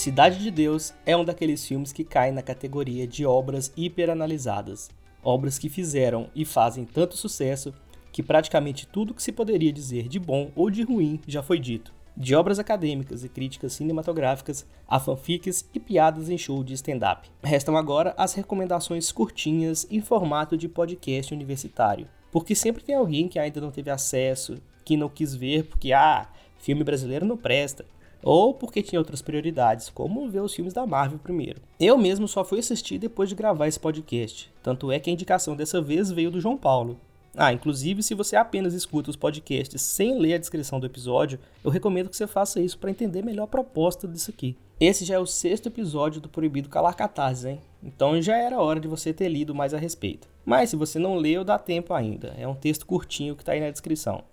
Cidade de Deus é um daqueles filmes que cai na categoria de obras hiperanalisadas. Obras que fizeram e fazem tanto sucesso que praticamente tudo que se poderia dizer de bom ou de ruim já foi dito. De obras acadêmicas e críticas cinematográficas a fanfics e piadas em show de stand-up. Restam agora as recomendações curtinhas em formato de podcast universitário. Porque sempre tem alguém que ainda não teve acesso, que não quis ver porque, ah, filme brasileiro não presta, ou porque tinha outras prioridades, como ver os filmes da Marvel primeiro. Eu mesmo só fui assistir depois de gravar esse podcast, tanto é que a indicação dessa vez veio do João Paulo. Ah, inclusive, se você apenas escuta os podcasts sem ler a descrição do episódio, eu recomendo que você faça isso para entender melhor a proposta disso aqui. Esse já é o sexto episódio do Proibido Calar Catarses, hein? Então já era hora de você ter lido mais a respeito. Mas se você não leu, dá tempo ainda. É um texto curtinho que está aí na descrição.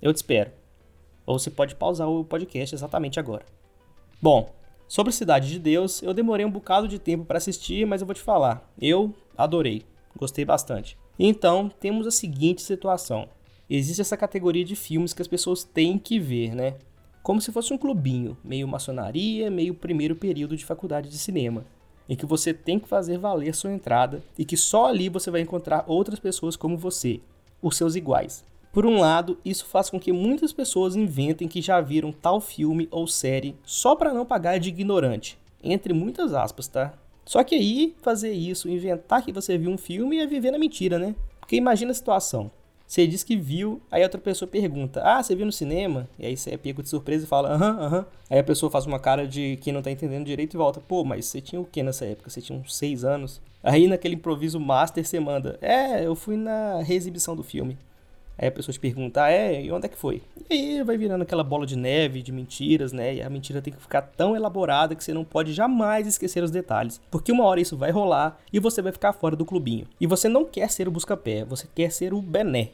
Eu te espero. Ou você pode pausar o podcast exatamente agora. Bom, sobre Cidade de Deus, eu demorei um bocado de tempo para assistir, mas eu vou te falar. Eu adorei, gostei bastante. Então, temos a seguinte situação. Existe essa categoria de filmes que as pessoas têm que ver, né? Como se fosse um clubinho, meio maçonaria, meio primeiro período de faculdade de cinema, em que você tem que fazer valer sua entrada e que só ali você vai encontrar outras pessoas como você, os seus iguais. Por um lado, isso faz com que muitas pessoas inventem que já viram tal filme ou série só para não pagar de ignorante, entre muitas aspas, tá? Só que aí, fazer isso, inventar que você viu um filme é viver na mentira, né? Porque imagina a situação. Você diz que viu, aí outra pessoa pergunta: Ah, você viu no cinema? E aí você é pego de surpresa e fala: Aham, aham. Aí a pessoa faz uma cara de quem não tá entendendo direito e volta: Pô, mas você tinha o que nessa época? Você tinha uns seis anos? Aí naquele improviso master você manda: É, eu fui na reexibição do filme. Aí a pessoa te pergunta, ah, é, e onde é que foi? E aí vai virando aquela bola de neve de mentiras, né? E a mentira tem que ficar tão elaborada que você não pode jamais esquecer os detalhes. Porque uma hora isso vai rolar e você vai ficar fora do clubinho. E você não quer ser o busca-pé, você quer ser o bené.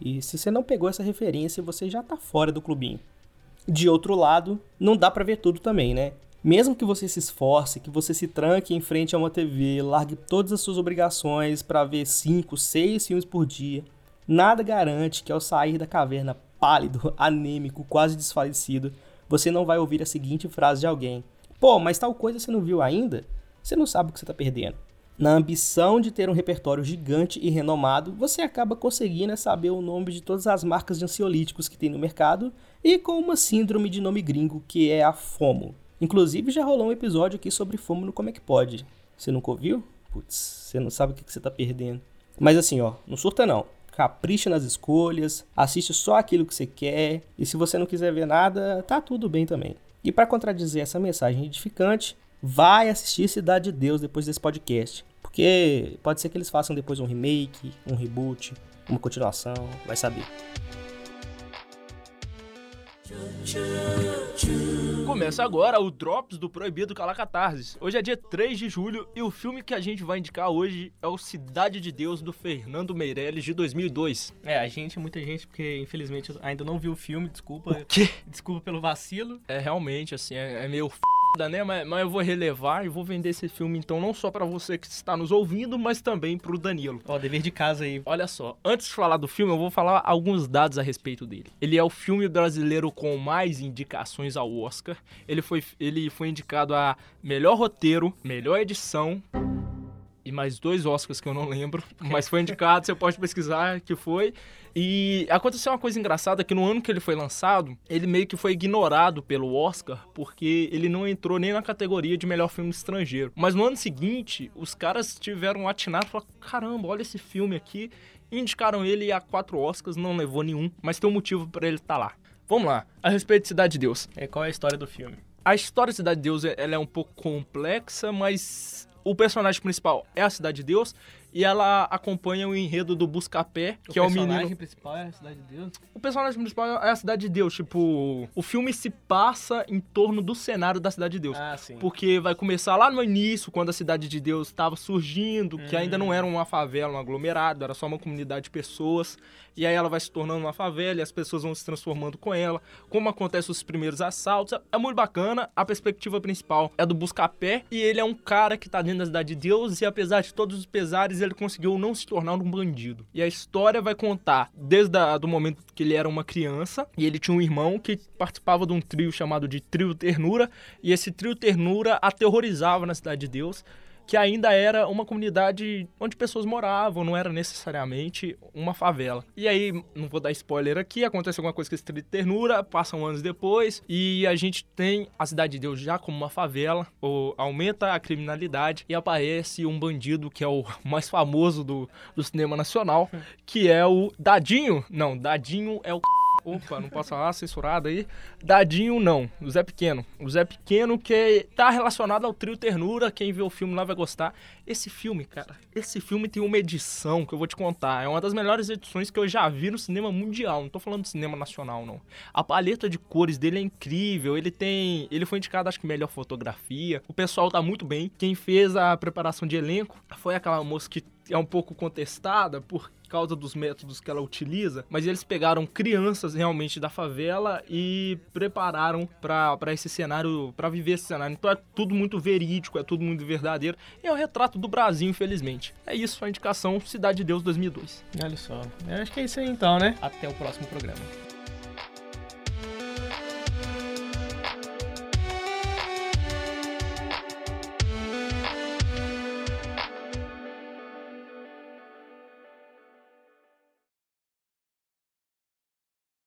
E se você não pegou essa referência, você já tá fora do clubinho. De outro lado, não dá para ver tudo também, né? Mesmo que você se esforce, que você se tranque em frente a uma TV, largue todas as suas obrigações para ver 5, 6 filmes por dia, Nada garante que ao sair da caverna pálido, anêmico, quase desfalecido, você não vai ouvir a seguinte frase de alguém: Pô, mas tal coisa você não viu ainda? Você não sabe o que você está perdendo. Na ambição de ter um repertório gigante e renomado, você acaba conseguindo saber o nome de todas as marcas de ansiolíticos que tem no mercado e com uma síndrome de nome gringo que é a FOMO. Inclusive já rolou um episódio aqui sobre FOMO no Como é que pode. Você nunca ouviu? Putz, você não sabe o que você está perdendo. Mas assim, ó, não surta não capricha nas escolhas, assiste só aquilo que você quer, e se você não quiser ver nada, tá tudo bem também. E para contradizer essa mensagem edificante, vai assistir Cidade de Deus depois desse podcast, porque pode ser que eles façam depois um remake, um reboot, uma continuação, vai saber. Começa agora o Drops do Proibido Calacatarses. Hoje é dia 3 de julho e o filme que a gente vai indicar hoje é o Cidade de Deus do Fernando Meirelles de 2002. É, a gente, muita gente, porque infelizmente ainda não viu o filme, desculpa. O quê? Desculpa pelo vacilo. É realmente assim, é, é meio f né? Mas, mas, eu vou relevar e vou vender esse filme, então, não só para você que está nos ouvindo, mas também pro Danilo. Ó, dever de casa aí. Olha só, antes de falar do filme, eu vou falar alguns dados a respeito dele. Ele é o filme brasileiro com mais indicações ao Oscar. Ele foi, ele foi indicado a melhor roteiro, melhor edição e mais dois Oscars que eu não lembro, mas foi indicado, você pode pesquisar que foi. E aconteceu uma coisa engraçada que no ano que ele foi lançado, ele meio que foi ignorado pelo Oscar, porque ele não entrou nem na categoria de melhor filme estrangeiro. Mas no ano seguinte, os caras tiveram um atinado e falaram: caramba, olha esse filme aqui. E indicaram ele a quatro Oscars, não levou nenhum, mas tem um motivo para ele estar tá lá. Vamos lá, a respeito de Cidade de Deus. É, qual é a história do filme? A história de Cidade de Deus ela é um pouco complexa, mas o personagem principal é a Cidade de Deus e ela acompanha o enredo do Buscapé, que é o menino. O personagem principal é a Cidade de Deus? O personagem principal é a Cidade de Deus. Tipo, o filme se passa em torno do cenário da Cidade de Deus. Ah, sim. Porque vai começar lá no início, quando a Cidade de Deus estava surgindo, que ainda não era uma favela, um aglomerado, era só uma comunidade de pessoas. E aí ela vai se tornando uma favela e as pessoas vão se transformando com ela. Como acontecem os primeiros assaltos. É muito bacana. A perspectiva principal é do Buscapé. E ele é um cara que tá dentro da Cidade de Deus. E apesar de todos os pesares, vezes ele conseguiu não se tornar um bandido. E a história vai contar desde o momento que ele era uma criança e ele tinha um irmão que participava de um trio chamado de Trio Ternura e esse Trio Ternura aterrorizava na Cidade de Deus que ainda era uma comunidade onde pessoas moravam, não era necessariamente uma favela. E aí, não vou dar spoiler aqui, acontece alguma coisa com esse trio de ternura, passam anos depois, e a gente tem a Cidade de Deus já como uma favela, ou aumenta a criminalidade, e aparece um bandido que é o mais famoso do, do cinema nacional, que é o Dadinho. Não, Dadinho é o Opa, não posso falar, censurado aí. Dadinho não, o Zé Pequeno. O Zé Pequeno que tá relacionado ao trio Ternura, quem vê o filme lá vai gostar. Esse filme, cara, esse filme tem uma edição que eu vou te contar. É uma das melhores edições que eu já vi no cinema mundial. Não tô falando de cinema nacional, não. A paleta de cores dele é incrível. Ele tem. Ele foi indicado, acho que, melhor fotografia. O pessoal tá muito bem. Quem fez a preparação de elenco foi aquela moça que é um pouco contestada por causa dos métodos que ela utiliza, mas eles pegaram crianças realmente da favela e prepararam para esse cenário, para viver esse cenário. Então é tudo muito verídico, é tudo muito verdadeiro. E é o retrato do Brasil, infelizmente. É isso a indicação Cidade de Deus 2002. Olha só. Eu acho que é isso aí então, né? Até o próximo programa.